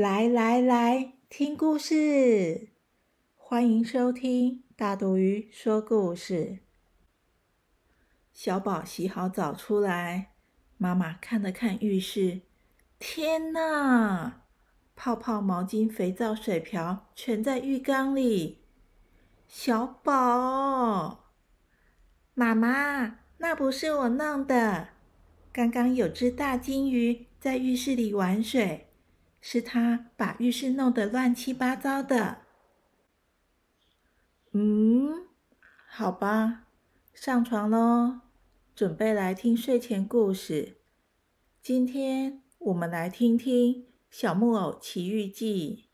来来来，听故事！欢迎收听大肚鱼说故事。小宝洗好澡出来，妈妈看了看浴室，天哪！泡泡、毛巾、肥皂、水瓢全在浴缸里。小宝，妈妈，那不是我弄的。刚刚有只大金鱼在浴室里玩水。是他把浴室弄得乱七八糟的。嗯，好吧，上床喽，准备来听睡前故事。今天我们来听听《小木偶奇遇记》。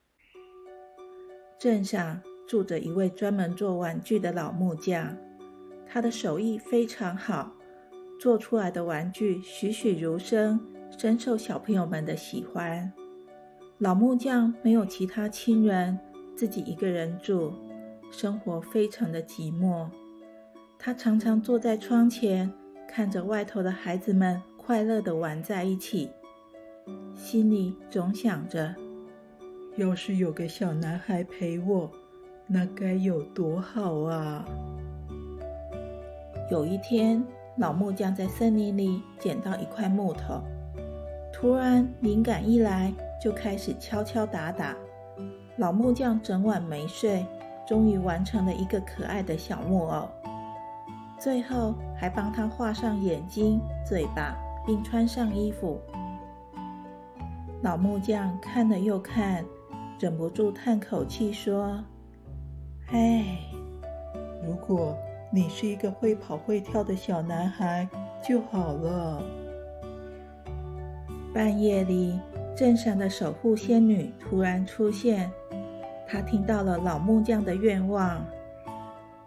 镇上住着一位专门做玩具的老木匠，他的手艺非常好，做出来的玩具栩栩如生，深受小朋友们的喜欢。老木匠没有其他亲人，自己一个人住，生活非常的寂寞。他常常坐在窗前，看着外头的孩子们快乐地玩在一起，心里总想着：要是有个小男孩陪我，那该有多好啊！有一天，老木匠在森林里捡到一块木头，突然灵感一来。就开始敲敲打打，老木匠整晚没睡，终于完成了一个可爱的小木偶。最后还帮他画上眼睛、嘴巴，并穿上衣服。老木匠看了又看，忍不住叹口气说：“唉，如果你是一个会跑会跳的小男孩就好了。”半夜里。镇上的守护仙女突然出现，她听到了老木匠的愿望。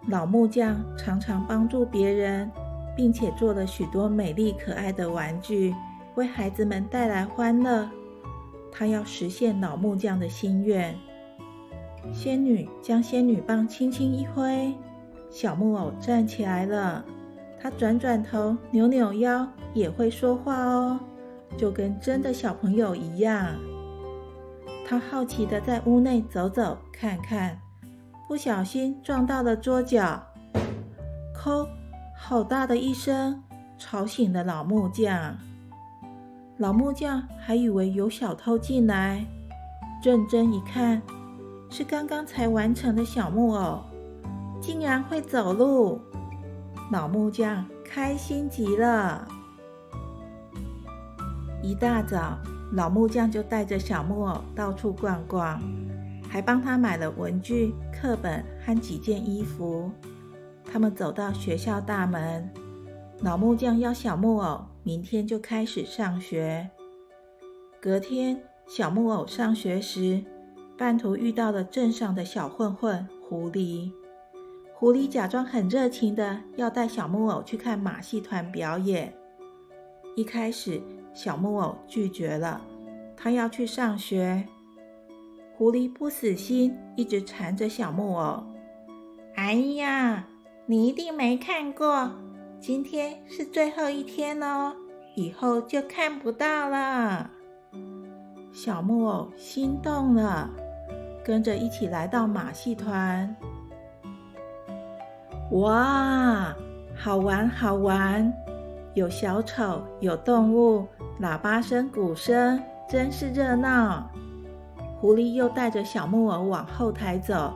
老木匠常常帮助别人，并且做了许多美丽可爱的玩具，为孩子们带来欢乐。他要实现老木匠的心愿。仙女将仙女棒轻轻一挥，小木偶站起来了。他转转头，扭扭腰，也会说话哦。就跟真的小朋友一样，他好奇的在屋内走走看看，不小心撞到了桌角，叩，好大的一声，吵醒了老木匠。老木匠还以为有小偷进来，认真一看，是刚刚才完成的小木偶，竟然会走路，老木匠开心极了。一大早，老木匠就带着小木偶到处逛逛，还帮他买了文具、课本和几件衣服。他们走到学校大门，老木匠要小木偶明天就开始上学。隔天，小木偶上学时，半途遇到了镇上的小混混狐狸。狐狸假装很热情的要带小木偶去看马戏团表演。一开始，小木偶拒绝了，他要去上学。狐狸不死心，一直缠着小木偶。哎呀，你一定没看过，今天是最后一天哦，以后就看不到了。小木偶心动了，跟着一起来到马戏团。哇，好玩，好玩！有小丑，有动物，喇叭声、鼓声，真是热闹。狐狸又带着小木偶往后台走，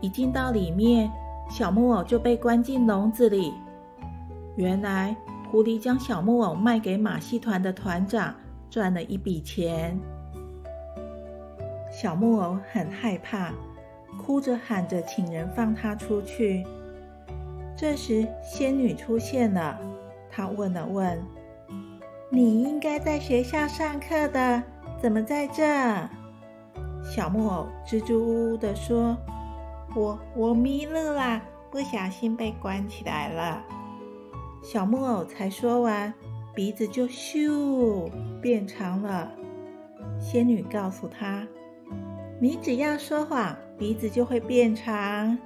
一进到里面，小木偶就被关进笼子里。原来，狐狸将小木偶卖给马戏团的团长，赚了一笔钱。小木偶很害怕，哭着喊着请人放他出去。这时，仙女出现了。她问了问：“你应该在学校上课的，怎么在这？小木偶支支吾吾地说：“我我迷路啦，不小心被关起来了。”小木偶才说完，鼻子就咻变长了。仙女告诉他：“你只要说谎，鼻子就会变长。”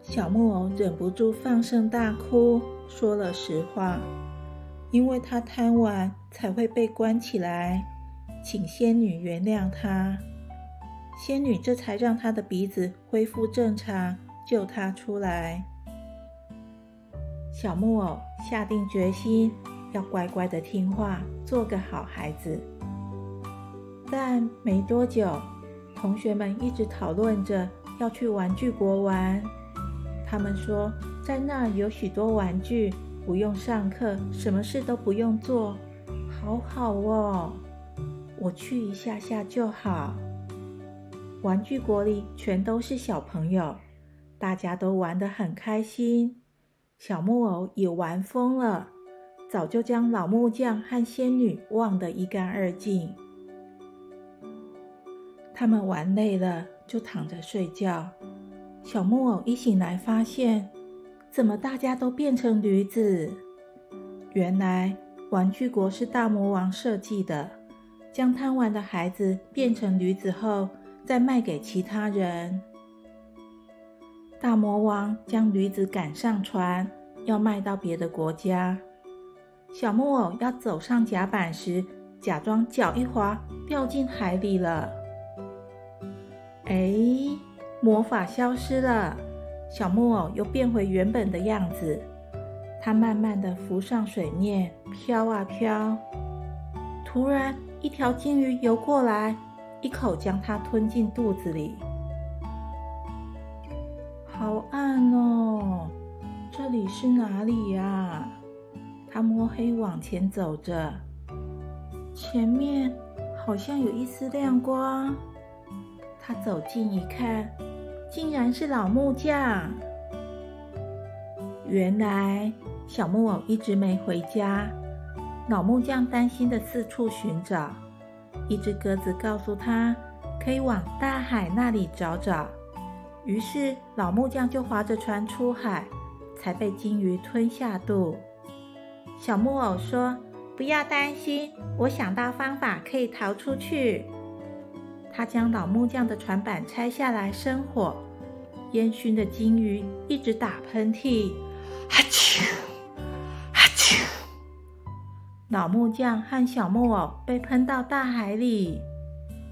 小木偶忍不住放声大哭，说了实话，因为他贪玩才会被关起来，请仙女原谅他。仙女这才让他的鼻子恢复正常，救他出来。小木偶下定决心要乖乖的听话，做个好孩子。但没多久，同学们一直讨论着要去玩具国玩。他们说，在那儿有许多玩具，不用上课，什么事都不用做，好好哦。我去一下下就好。玩具国里全都是小朋友，大家都玩得很开心。小木偶也玩疯了，早就将老木匠和仙女忘得一干二净。他们玩累了，就躺着睡觉。小木偶一醒来，发现怎么大家都变成驴子？原来玩具国是大魔王设计的，将贪玩的孩子变成驴子后，再卖给其他人。大魔王将驴子赶上船，要卖到别的国家。小木偶要走上甲板时，假装脚一滑，掉进海里了。哎！魔法消失了，小木偶又变回原本的样子。它慢慢的浮上水面，飘啊飘。突然，一条金鱼游过来，一口将它吞进肚子里。好暗哦，这里是哪里呀？他摸黑往前走着，前面好像有一丝亮光。他走近一看。竟然是老木匠！原来小木偶一直没回家，老木匠担心的四处寻找。一只鸽子告诉他，可以往大海那里找找。于是老木匠就划着船出海，才被金鱼吞下肚。小木偶说：“不要担心，我想到方法可以逃出去。”他将老木匠的船板拆下来生火，烟熏的金鱼一直打喷嚏，哈啾，哈啾。老木匠和小木偶被喷到大海里，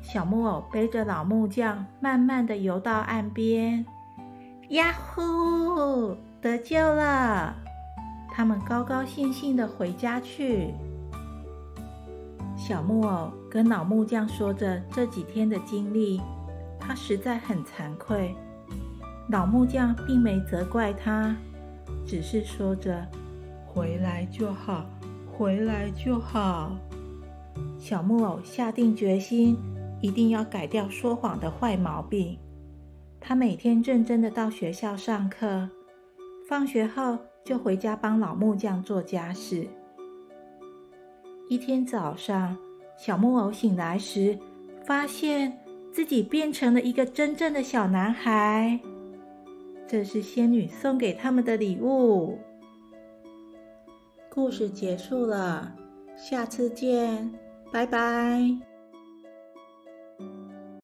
小木偶背着老木匠慢慢的游到岸边，呀呼，得救了！他们高高兴兴的回家去。小木偶跟老木匠说着这几天的经历，他实在很惭愧。老木匠并没责怪他，只是说着：“回来就好，回来就好。”小木偶下定决心，一定要改掉说谎的坏毛病。他每天认真的到学校上课，放学后就回家帮老木匠做家事。一天早上，小木偶醒来时，发现自己变成了一个真正的小男孩。这是仙女送给他们的礼物。故事结束了，下次见，拜拜。